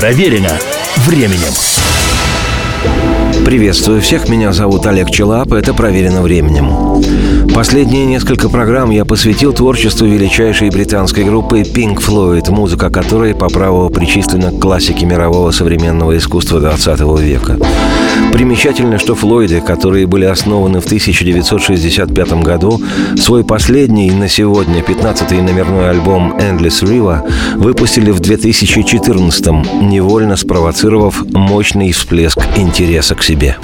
Проверено временем. Приветствую всех, меня зовут Олег Челап, это «Проверено временем». Последние несколько программ я посвятил творчеству величайшей британской группы Pink Floyd, музыка которой по праву причислена к классике мирового современного искусства 20 века. Примечательно, что Флойды, которые были основаны в 1965 году, свой последний на сегодня 15-й номерной альбом «Endless River» выпустили в 2014 невольно спровоцировав мощный всплеск интереса к себе.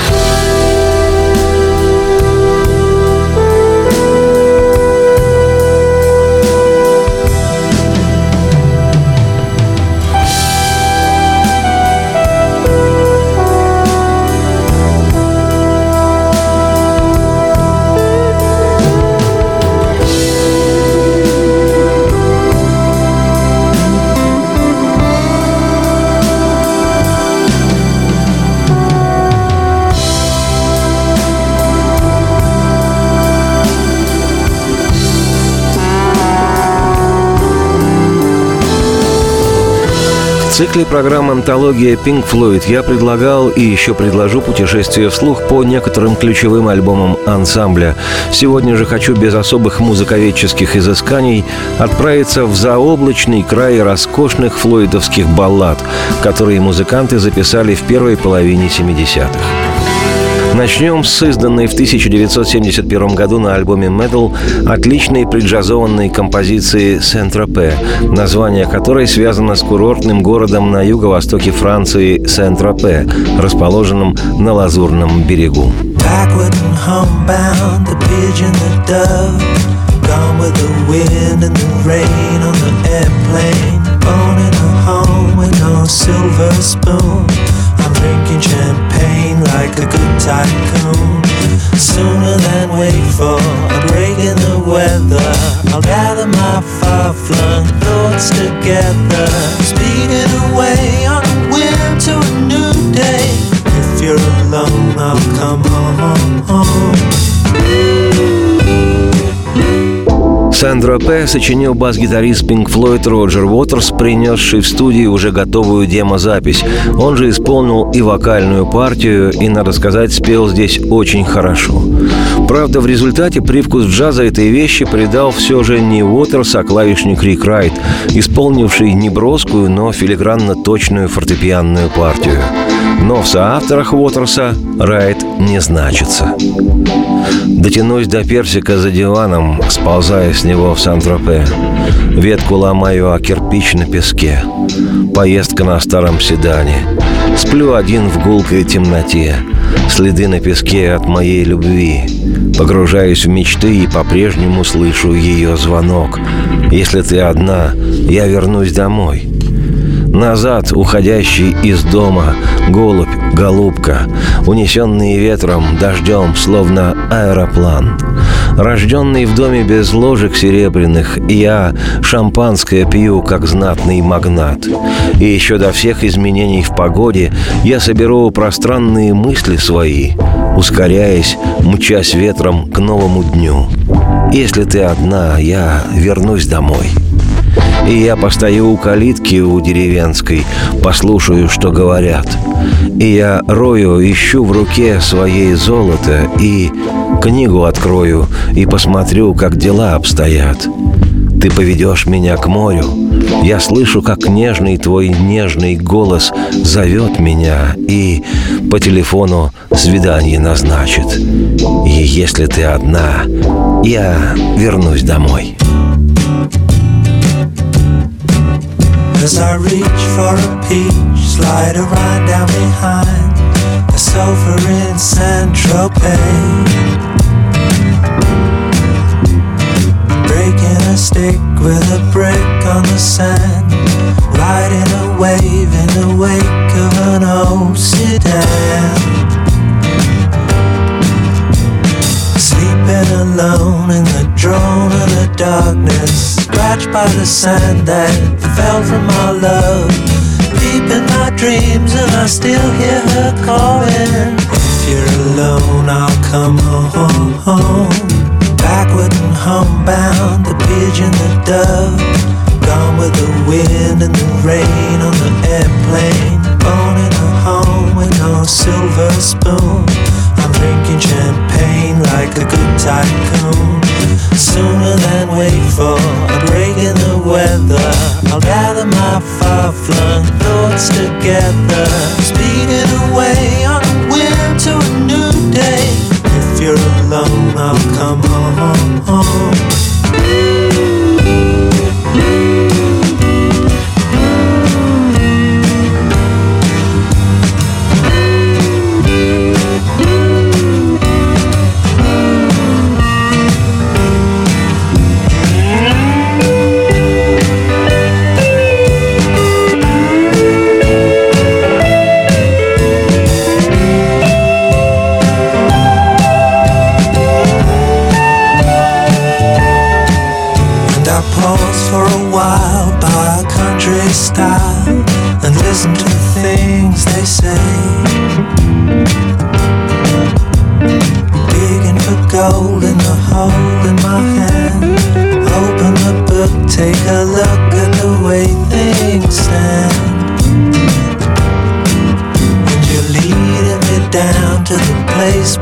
Цикле программ «Антология Pink Floyd» я предлагал и еще предложу путешествие вслух по некоторым ключевым альбомам ансамбля. Сегодня же хочу без особых музыковедческих изысканий отправиться в заоблачный край роскошных флойдовских баллад, которые музыканты записали в первой половине 70-х. Начнем с изданной в 1971 году на альбоме Metal отличной преджазованной композиции «Сент-Тропе», название которой связано с курортным городом на юго-востоке Франции Сент-Тропе, расположенным на Лазурном берегу. silver spoon drinking champagne like a good tycoon. Sooner than wait for a break in the weather, I'll gather my far flung thoughts together, speeding away on a whim to a new day. If you're alone, I'll come home. Сандро П. сочинил бас-гитарист Pink Floyd Роджер Уотерс, принесший в студию уже готовую демозапись. Он же исполнил и вокальную партию, и, надо сказать, спел здесь очень хорошо. Правда, в результате привкус джаза этой вещи придал все же не Уотерс, а клавишник Рик Райт, исполнивший неброскую, но филигранно точную фортепианную партию. Но в соавторах Уотерса Райт не значится. Дотянусь до персика за диваном, сползая с него в Сан-Тропе. Ветку ломаю о кирпич на песке. Поездка на старом седане. Сплю один в гулкой темноте. Следы на песке от моей любви. Погружаюсь в мечты и по-прежнему слышу ее звонок. Если ты одна, я вернусь домой. Назад, уходящий из дома, голубь, голубка, унесенные ветром, дождем, словно аэроплан. Рожденный в доме без ложек серебряных, я шампанское пью, как знатный магнат. И еще до всех изменений в погоде я соберу пространные мысли свои, ускоряясь, мчась ветром к новому дню. Если ты одна, я вернусь домой. И я постою у калитки у деревенской, послушаю, что говорят. И я рою, ищу в руке своей золото и книгу открою и посмотрю, как дела обстоят. Ты поведешь меня к морю. Я слышу, как нежный твой нежный голос зовет меня и по телефону свидание назначит. И если ты одна, я вернусь домой. As I reach for a peach, slide a ride down behind the sofa in Saint Tropez. Breaking a stick with a brick on the sand, riding a wave in the wake of an old sedan. Sleeping alone in the drone of the darkness scratched by the sand that fell from our love. Deep in my dreams, and I still hear her calling. If you're alone, I'll come home. Backward and homebound, the pigeon, the dove. Gone with the wind and the rain on the airplane. Born in a home with no silver spoon. Drinking champagne like a good tycoon. Sooner than wait for a break in the weather, I'll gather my far flung thoughts together. Speeding away on a whim to a new day. If you're alone, I'll come home.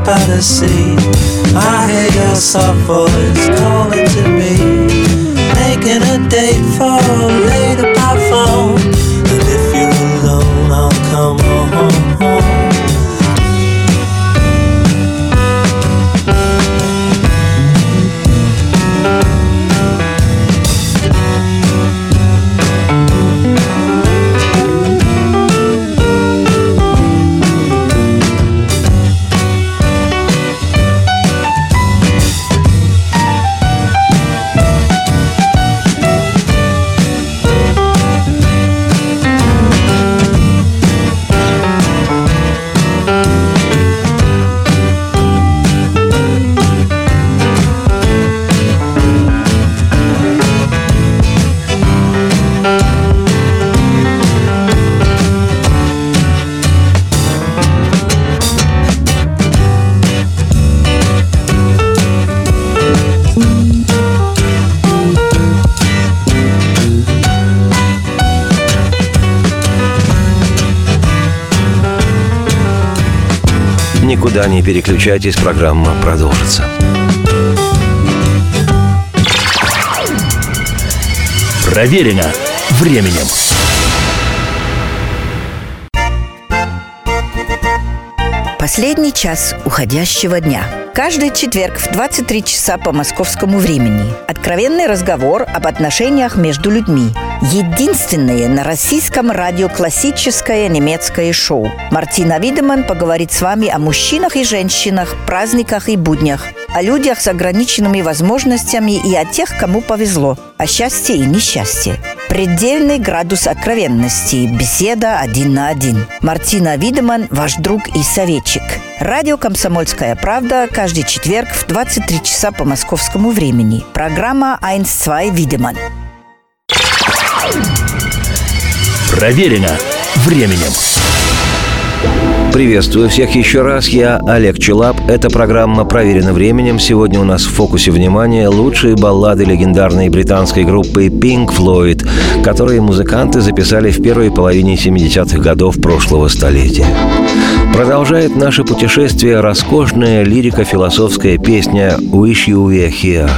By the sea. I hear your soft voice calling to me making a date for later by Никуда не переключайтесь, программа продолжится. Проверено временем. Последний час уходящего дня. Каждый четверг в 23 часа по московскому времени. Откровенный разговор об отношениях между людьми. Единственное на российском радио классическое немецкое шоу. Мартина Видеман поговорит с вами о мужчинах и женщинах, праздниках и буднях, о людях с ограниченными возможностями и о тех, кому повезло, о счастье и несчастье. Предельный градус откровенности. Беседа один на один. Мартина Видеман, ваш друг и советчик. Радио «Комсомольская правда» каждый четверг в 23 часа по московскому времени. Программа «1-2 Видеман». Проверено временем. Приветствую всех еще раз. Я Олег Челап. Эта программа проверена временем. Сегодня у нас в фокусе внимания лучшие баллады легендарной британской группы Pink Floyd, которые музыканты записали в первой половине 70-х годов прошлого столетия. Продолжает наше путешествие роскошная лирико-философская песня «Wish You Were Here»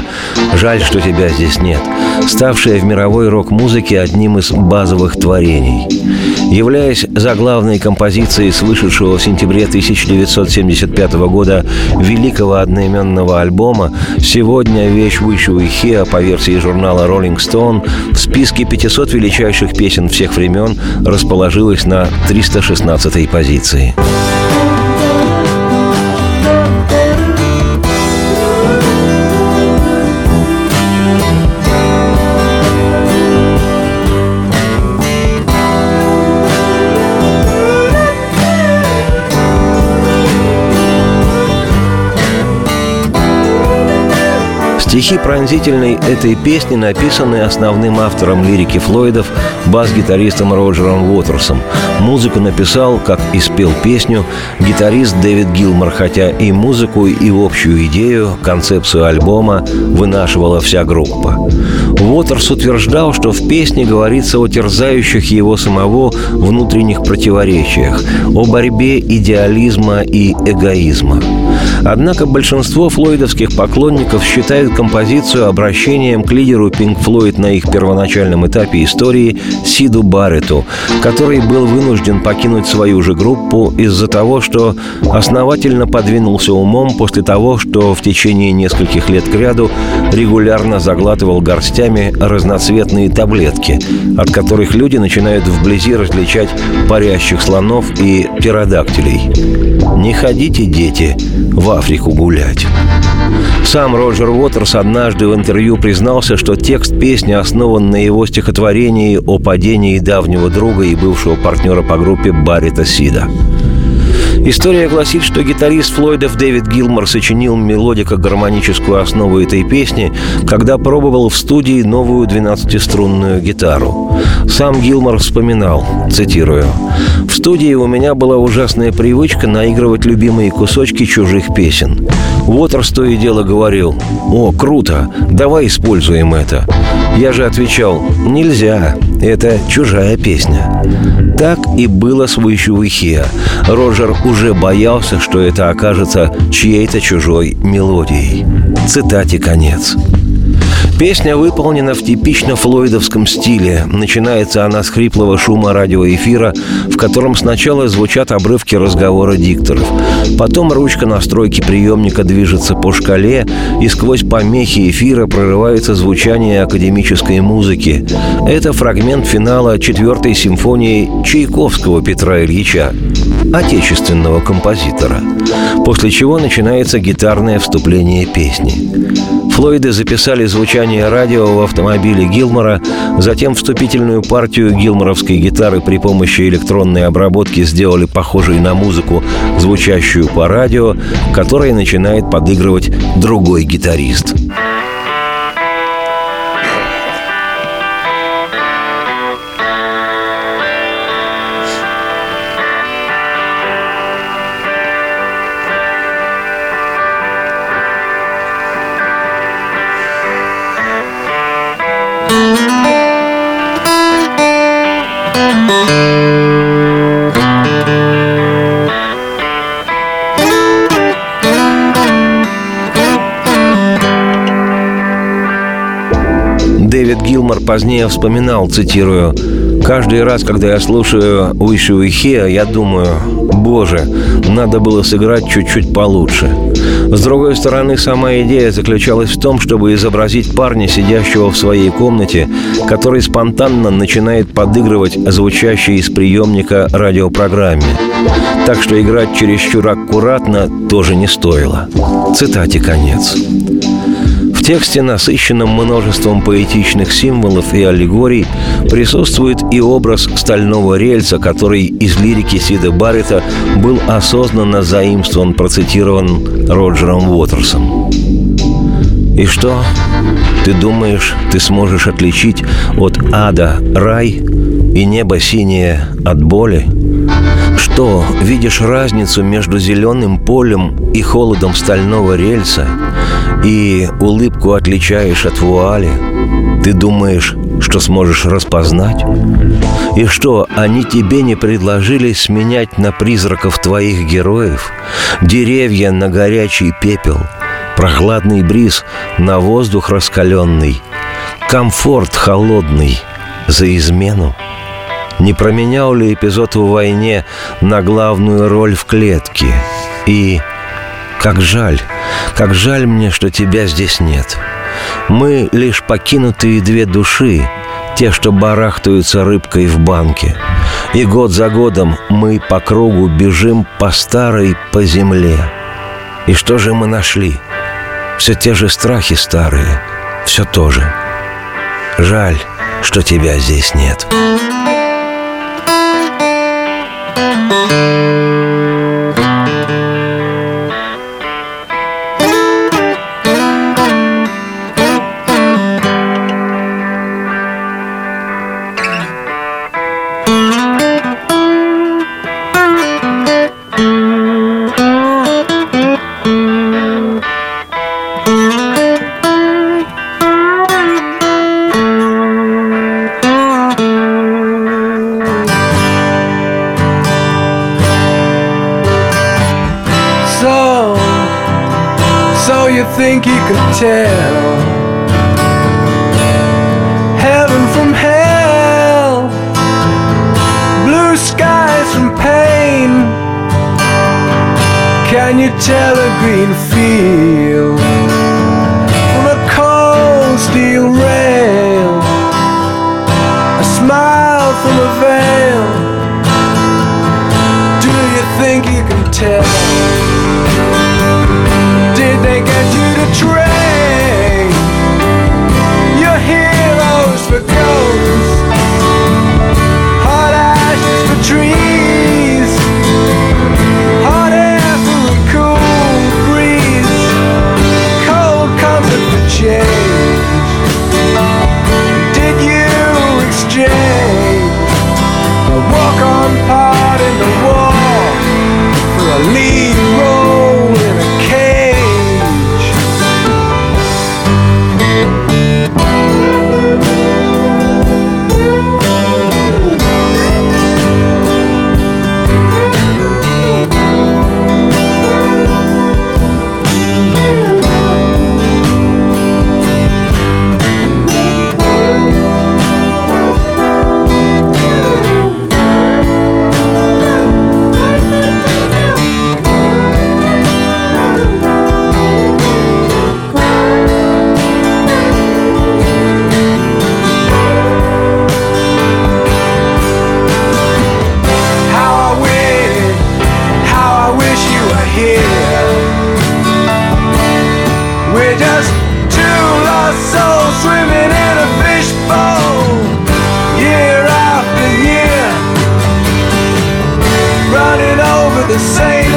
«Жаль, что тебя здесь нет», ставшая в мировой рок-музыке одним из базовых творений. Являясь заглавной композицией с вышедшего в сентябре 1975 года великого одноименного альбома, сегодня вещь «Wish You Were Here» по версии журнала Rolling Stone в списке 500 величайших песен всех времен расположилась на 316 позиции. Стихи пронзительной этой песни написаны основным автором лирики Флойдов бас-гитаристом Роджером Уотерсом. Музыку написал, как и спел песню, гитарист Дэвид Гилмор, хотя и музыку, и общую идею, концепцию альбома вынашивала вся группа. Уотерс утверждал, что в песне говорится о терзающих его самого внутренних противоречиях, о борьбе идеализма и эгоизма. Однако большинство флойдовских поклонников считают композицию обращением к лидеру Pink Floyd на их первоначальном этапе истории Сиду Барретту, который был вынужден покинуть свою же группу из-за того, что основательно подвинулся умом после того, что в течение нескольких лет кряду регулярно заглатывал горстями разноцветные таблетки, от которых люди начинают вблизи различать парящих слонов и птеродактилей. Не ходите, дети, в Африку гулять. Сам Роджер Уотерс однажды в интервью признался, что текст песни основан на его стихотворении о падении давнего друга и бывшего партнера по группе Баррита Сида. История гласит, что гитарист Флойдов Дэвид Гилмор сочинил мелодико-гармоническую основу этой песни, когда пробовал в студии новую 12-струнную гитару. Сам Гилмор вспоминал, цитирую, «В студии у меня была ужасная привычка наигрывать любимые кусочки чужих песен. Уотерс то и дело говорил, «О, круто, давай используем это». Я же отвечал, «Нельзя, это чужая песня». Так и было с Вышевыхия. Роджер уже боялся, что это окажется чьей-то чужой мелодией. Цитате конец. Песня выполнена в типично флойдовском стиле. Начинается она с хриплого шума радиоэфира, в котором сначала звучат обрывки разговора дикторов. Потом ручка настройки приемника движется по шкале, и сквозь помехи эфира прорывается звучание академической музыки. Это фрагмент финала четвертой симфонии Чайковского Петра Ильича, отечественного композитора. После чего начинается гитарное вступление песни. Флойды записали звучание радио в автомобиле Гилмора, затем вступительную партию гилморовской гитары при помощи электронной обработки сделали похожей на музыку, звучащую по радио, которой начинает подыгрывать другой гитарист. Позднее вспоминал, цитирую, «Каждый раз, когда я слушаю Уишу и Хеа, я думаю, боже, надо было сыграть чуть-чуть получше». С другой стороны, сама идея заключалась в том, чтобы изобразить парня, сидящего в своей комнате, который спонтанно начинает подыгрывать звучащей из приемника радиопрограмме. Так что играть чересчур аккуратно тоже не стоило. Цитате конец. Тексте, насыщенном множеством поэтичных символов и аллегорий, присутствует и образ стального рельса, который из лирики Сида Баррета был осознанно заимствован, процитирован Роджером Уотерсом. И что? Ты думаешь, ты сможешь отличить от ада рай и небо синее от боли? Что, видишь разницу между зеленым полем и холодом стального рельса и улыбку отличаешь от вуали? Ты думаешь, что сможешь распознать? И что, они тебе не предложили сменять на призраков твоих героев? Деревья на горячий пепел, прохладный бриз на воздух раскаленный, комфорт холодный за измену? Не променял ли эпизод в войне на главную роль в клетке? И как жаль, как жаль мне, что тебя здесь нет. Мы лишь покинутые две души, те, что барахтаются рыбкой в банке. И год за годом мы по кругу бежим по старой по земле. И что же мы нашли? Все те же страхи старые, все то же. Жаль, что тебя здесь нет. think the same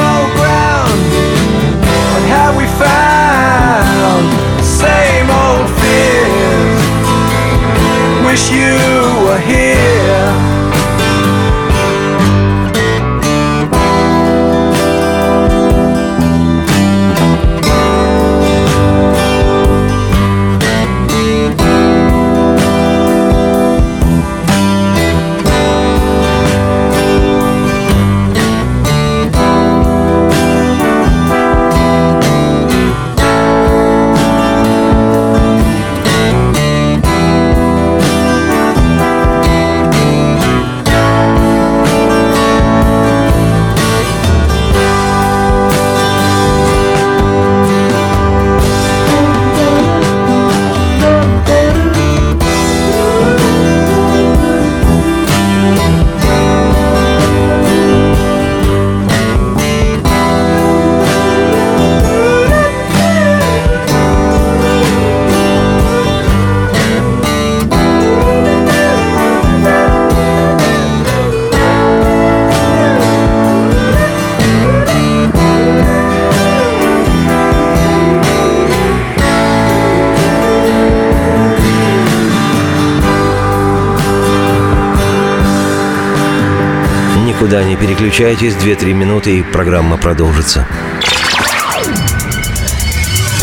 Никуда не переключайтесь, 2-3 минуты и программа продолжится.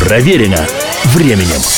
Проверено временем.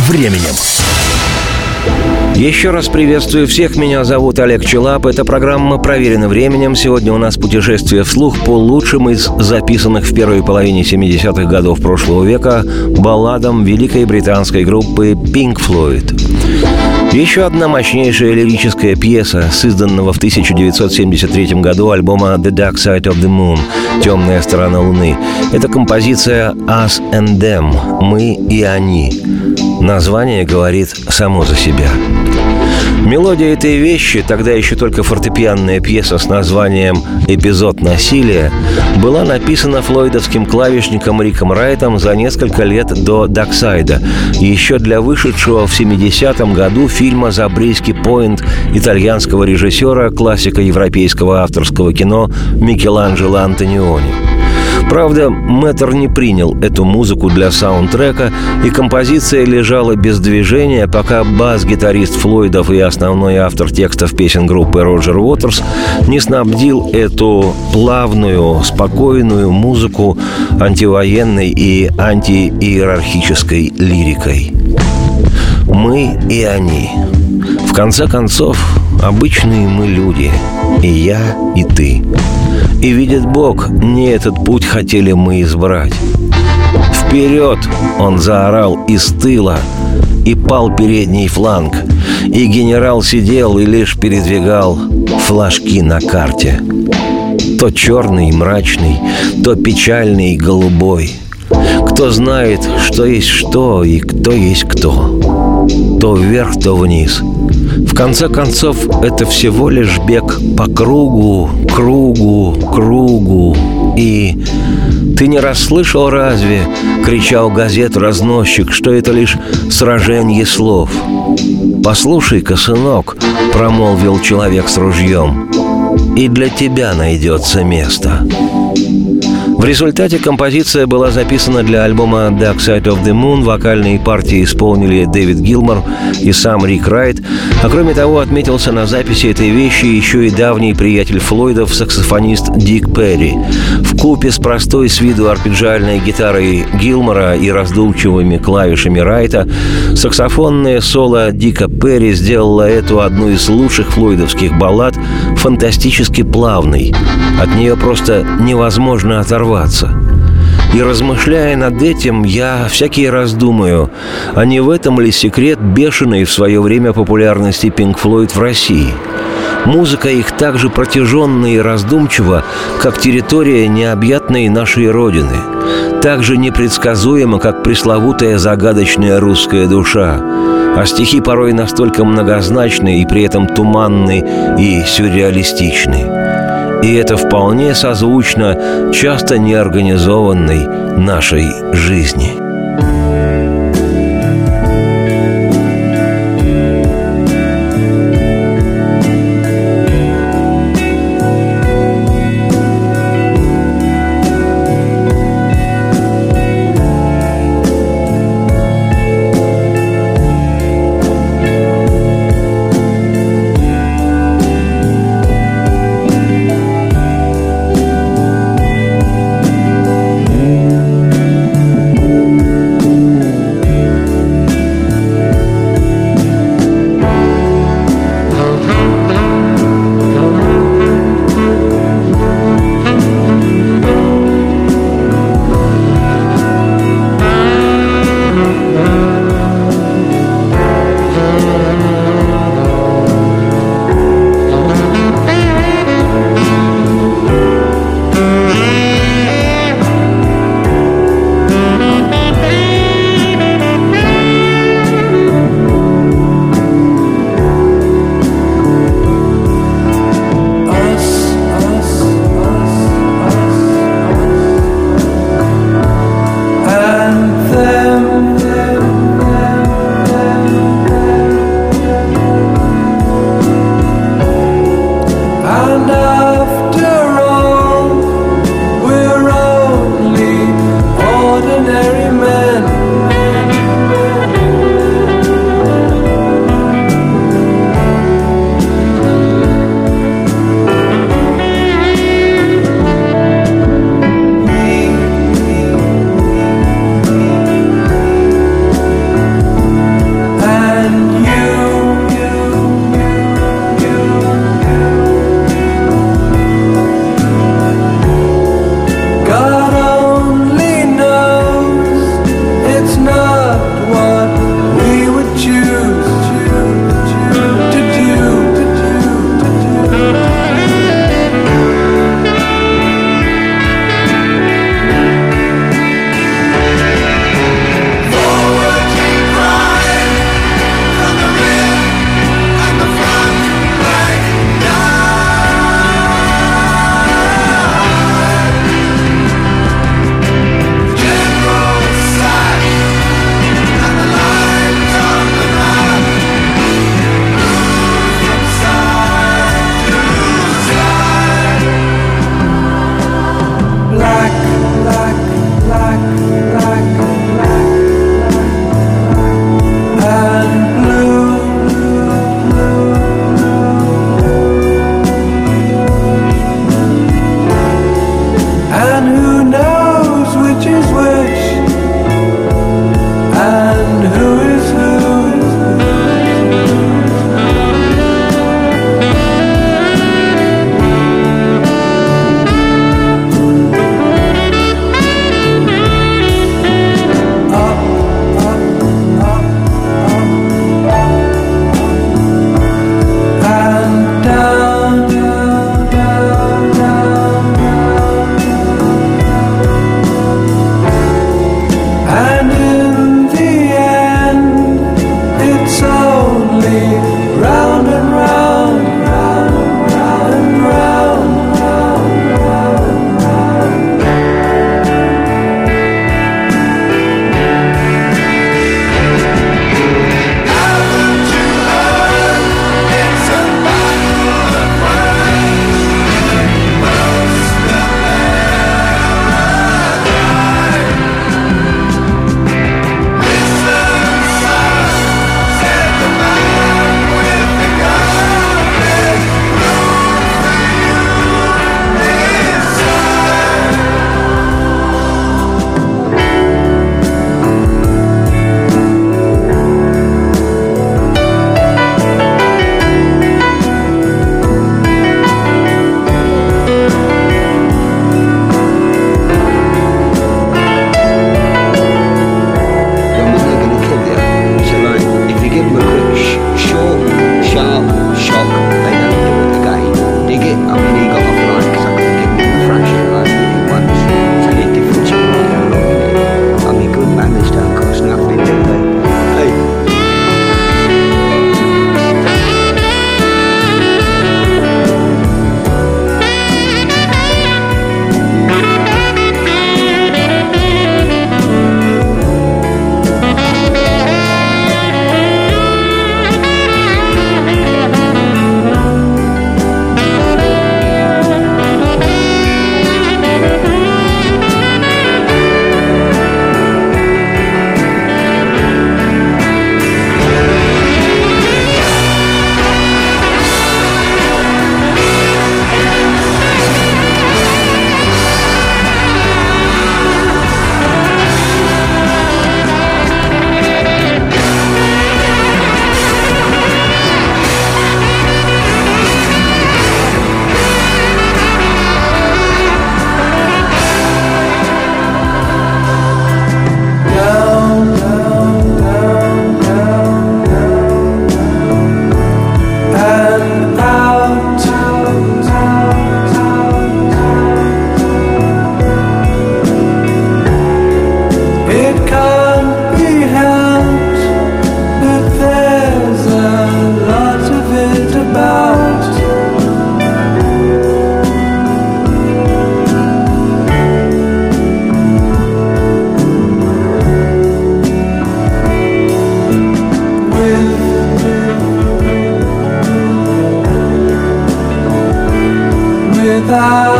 временем. Еще раз приветствую всех. Меня зовут Олег Челап. Эта программа «Проверена временем». Сегодня у нас путешествие вслух по лучшим из записанных в первой половине 70-х годов прошлого века балладам великой британской группы Pink Floyd. Еще одна мощнейшая лирическая пьеса, созданного в 1973 году альбома «The Dark Side of the Moon» «Темная сторона Луны». Это композиция «Us and Them» «Мы и они». Название говорит само за себя. Мелодия этой вещи, тогда еще только фортепианная пьеса с названием «Эпизод насилия», была написана флойдовским клавишником Риком Райтом за несколько лет до «Даксайда», еще для вышедшего в 70-м году фильма «Забриски Пойнт» итальянского режиссера, классика европейского авторского кино Микеланджело Антониони. Правда, Мэтр не принял эту музыку для саундтрека, и композиция лежала без движения, пока бас-гитарист Флойдов и основной автор текстов песен группы Роджер Уотерс не снабдил эту плавную, спокойную музыку антивоенной и антииерархической лирикой. Мы и они. В конце концов, обычные мы люди. И я, и ты. И видит Бог, не этот путь хотели мы избрать. «Вперед!» — он заорал из тыла, и пал передний фланг. И генерал сидел и лишь передвигал флажки на карте. То черный, мрачный, то печальный, голубой. Кто знает, что есть что и кто есть кто. То вверх, то вниз — в конце концов, это всего лишь бег по кругу, кругу, кругу. И ты не расслышал разве, кричал газет-разносчик, что это лишь сражение слов. «Послушай-ка, сынок», — промолвил человек с ружьем, — «и для тебя найдется место». В результате композиция была записана для альбома Dark Side of the Moon. Вокальные партии исполнили Дэвид Гилмор и сам Рик Райт. А кроме того, отметился на записи этой вещи еще и давний приятель Флойдов, саксофонист Дик Перри. В купе с простой с виду арпеджиальной гитарой Гилмора и раздумчивыми клавишами Райта саксофонное соло Дика Перри сделало эту одну из лучших флойдовских баллад фантастически плавной. От нее просто невозможно оторваться. И размышляя над этим, я всякий раз думаю, а не в этом ли секрет бешеной в свое время популярности Пинк Флойд в России? Музыка их так же протяженна и раздумчива, как территория необъятной нашей Родины. Так же непредсказуема, как пресловутая загадочная русская душа. А стихи порой настолько многозначны и при этом туманны и сюрреалистичны. И это вполне созвучно часто неорганизованной нашей жизни.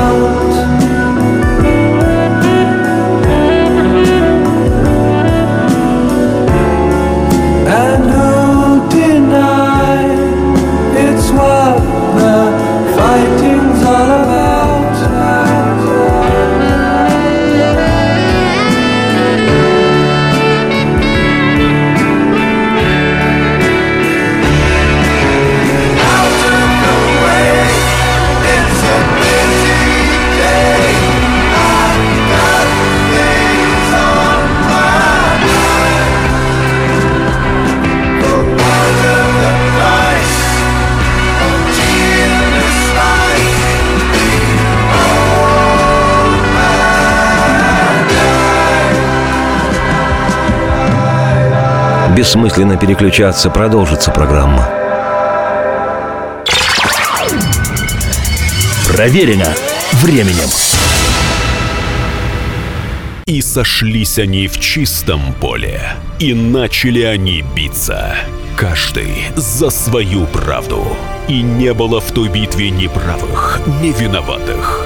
out. Бессмысленно переключаться, продолжится программа. Проверено временем. И сошлись они в чистом поле, и начали они биться. Каждый за свою правду. И не было в той битве ни правых, ни виноватых.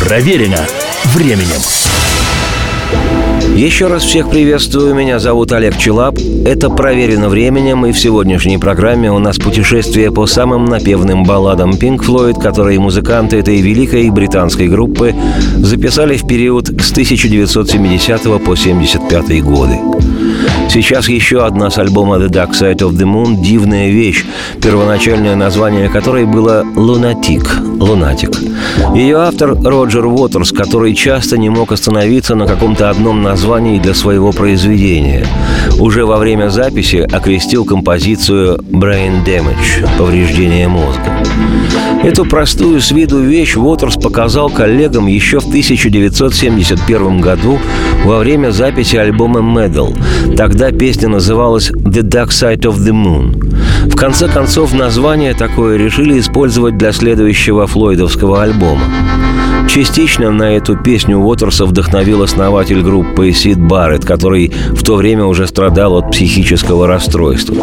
Проверено временем. Еще раз всех приветствую, меня зовут Олег Челап. Это «Проверено временем», и в сегодняшней программе у нас путешествие по самым напевным балладам Pink Floyd, которые музыканты этой великой британской группы записали в период с 1970 по 1975 годы. Сейчас еще одна с альбома The Dark Side of the Moon «Дивная вещь», первоначальное название которой было «Лунатик» — «Лунатик». Ее автор Роджер Уотерс, который часто не мог остановиться на каком-то одном названии для своего произведения. Уже во время записи окрестил композицию «Brain Damage» — «Повреждение мозга». Эту простую с виду вещь Уотерс показал коллегам еще в 1971 году во время записи альбома «Medal». Тогда песня называлась «The Dark Side of the Moon». В конце концов, название такое решили использовать для следующего флойдовского альбома. Частично на эту песню Уотерса вдохновил основатель группы Сид Барретт, который в то время уже страдал от психического расстройства.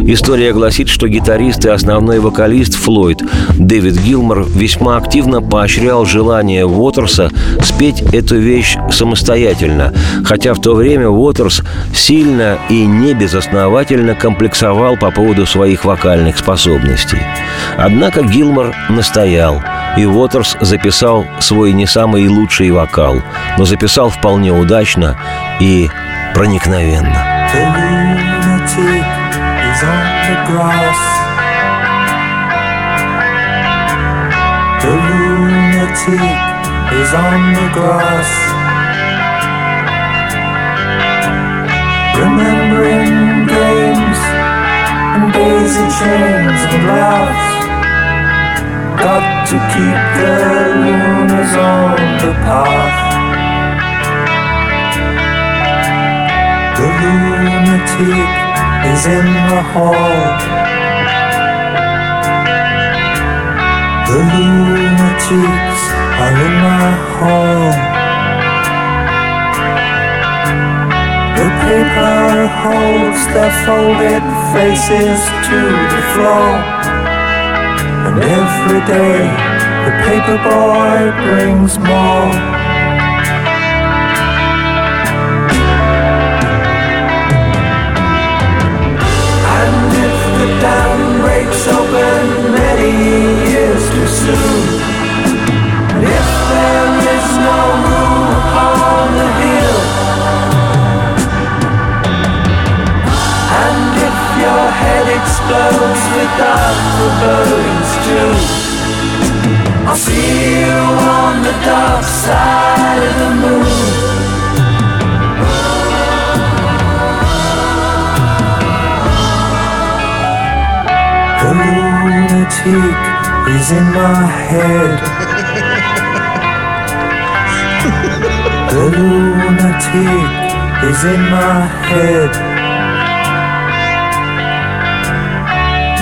История гласит, что гитарист и основной вокалист Флойд Дэвид Гилмор весьма активно поощрял желание Уотерса спеть эту вещь самостоятельно, хотя в то время Уотерс сильно и не безосновательно комплексовал по поводу своих вокальных способностей. Однако Гилмор настоял – и Уотерс записал свой не самый лучший вокал, но записал вполне удачно и проникновенно. Remembering games and daisy chains and laughs. Got to keep the lunars on the path. The lunatic is in the hall. The lunatics are in my hall. The paper holds their folded faces to the floor. And every day the paper boy brings more. And if the dam breaks open many years too soon, and if there is no your head explodes without the burning I'll see you on the dark side of the moon. The lunatic is in my head. the lunatic is in my head.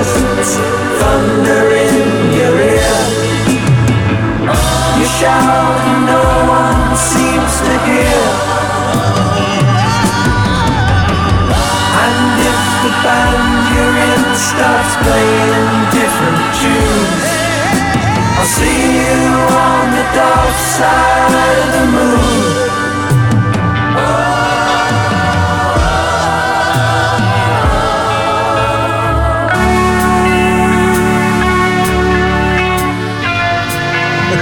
presence thunder in your ear. You shout and no one seems to hear. And if the band you're in starts playing different tunes, I'll see you on the dark side of the moon.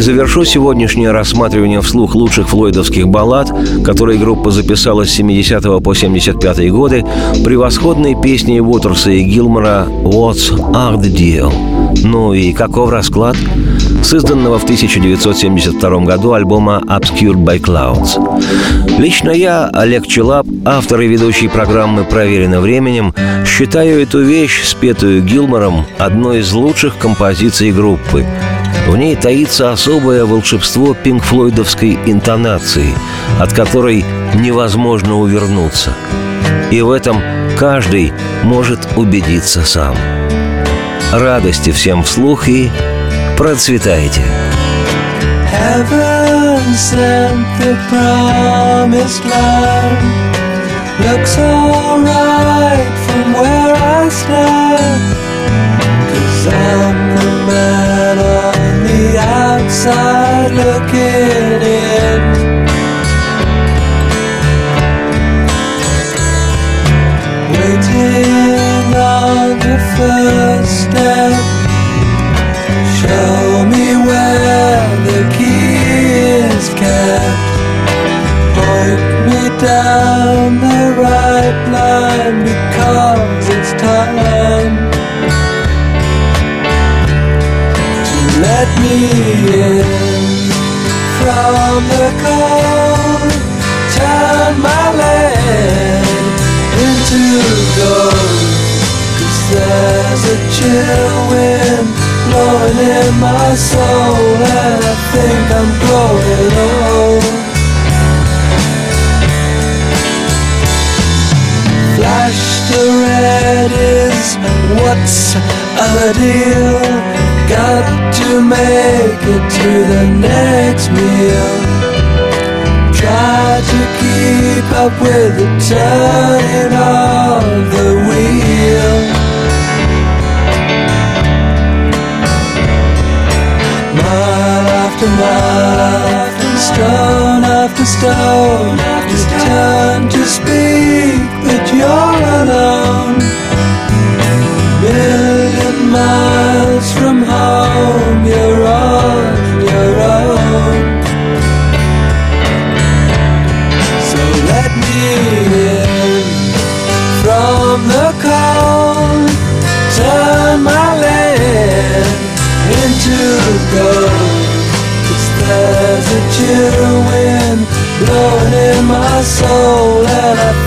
И завершу сегодняшнее рассматривание вслух лучших флойдовских баллад, которые группа записала с 70 по 75 годы, превосходной песней Уотерса и Гилмора «What's Are the Deal?». Ну и каков расклад? С изданного в 1972 году альбома «Obscured by Clouds». Лично я, Олег Челап, автор и ведущий программы «Проверено временем», считаю эту вещь, спетую Гилмором, одной из лучших композиций группы – в ней таится особое волшебство пинкфлойдовской интонации, от которой невозможно увернуться. И в этом каждый может убедиться сам. Радости всем вслух и процветайте! Heaven sent the promised land. Looks alright from where I stand. Cause I'm the man the outside looking in. Waiting on the first step. Show me where the key is kept. Point me down the right line because it's time let me in from the cold. Turn my land into gold. Cause there's a chill wind blowing in my soul, and I think I'm growing old. Flash to red is what's a deal? Got to make it to the next meal. Try to keep up with the turning of the wheel. Mile after mile, stone after stone, chill wind blowing in my soul, and I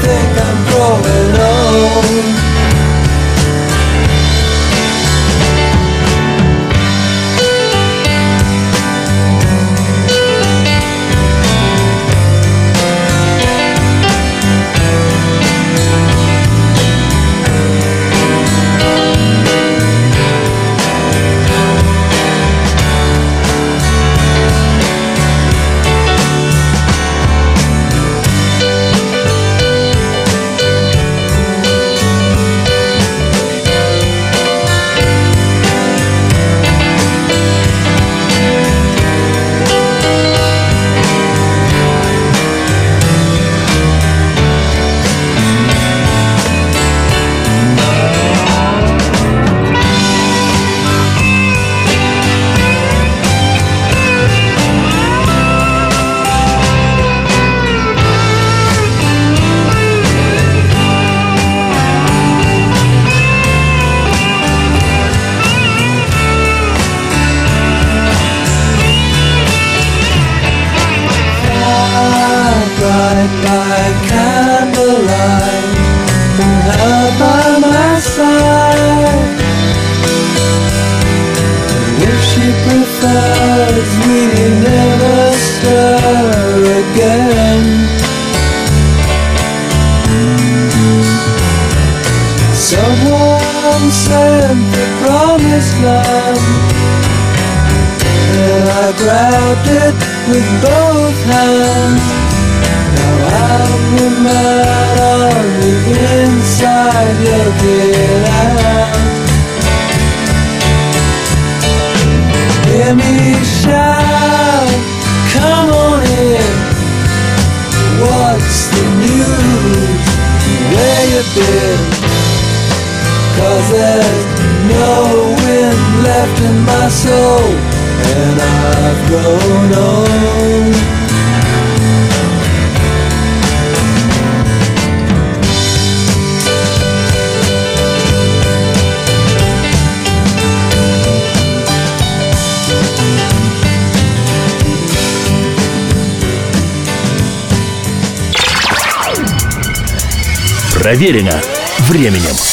There's no wind left in my soul And I've grown old Проверено временем.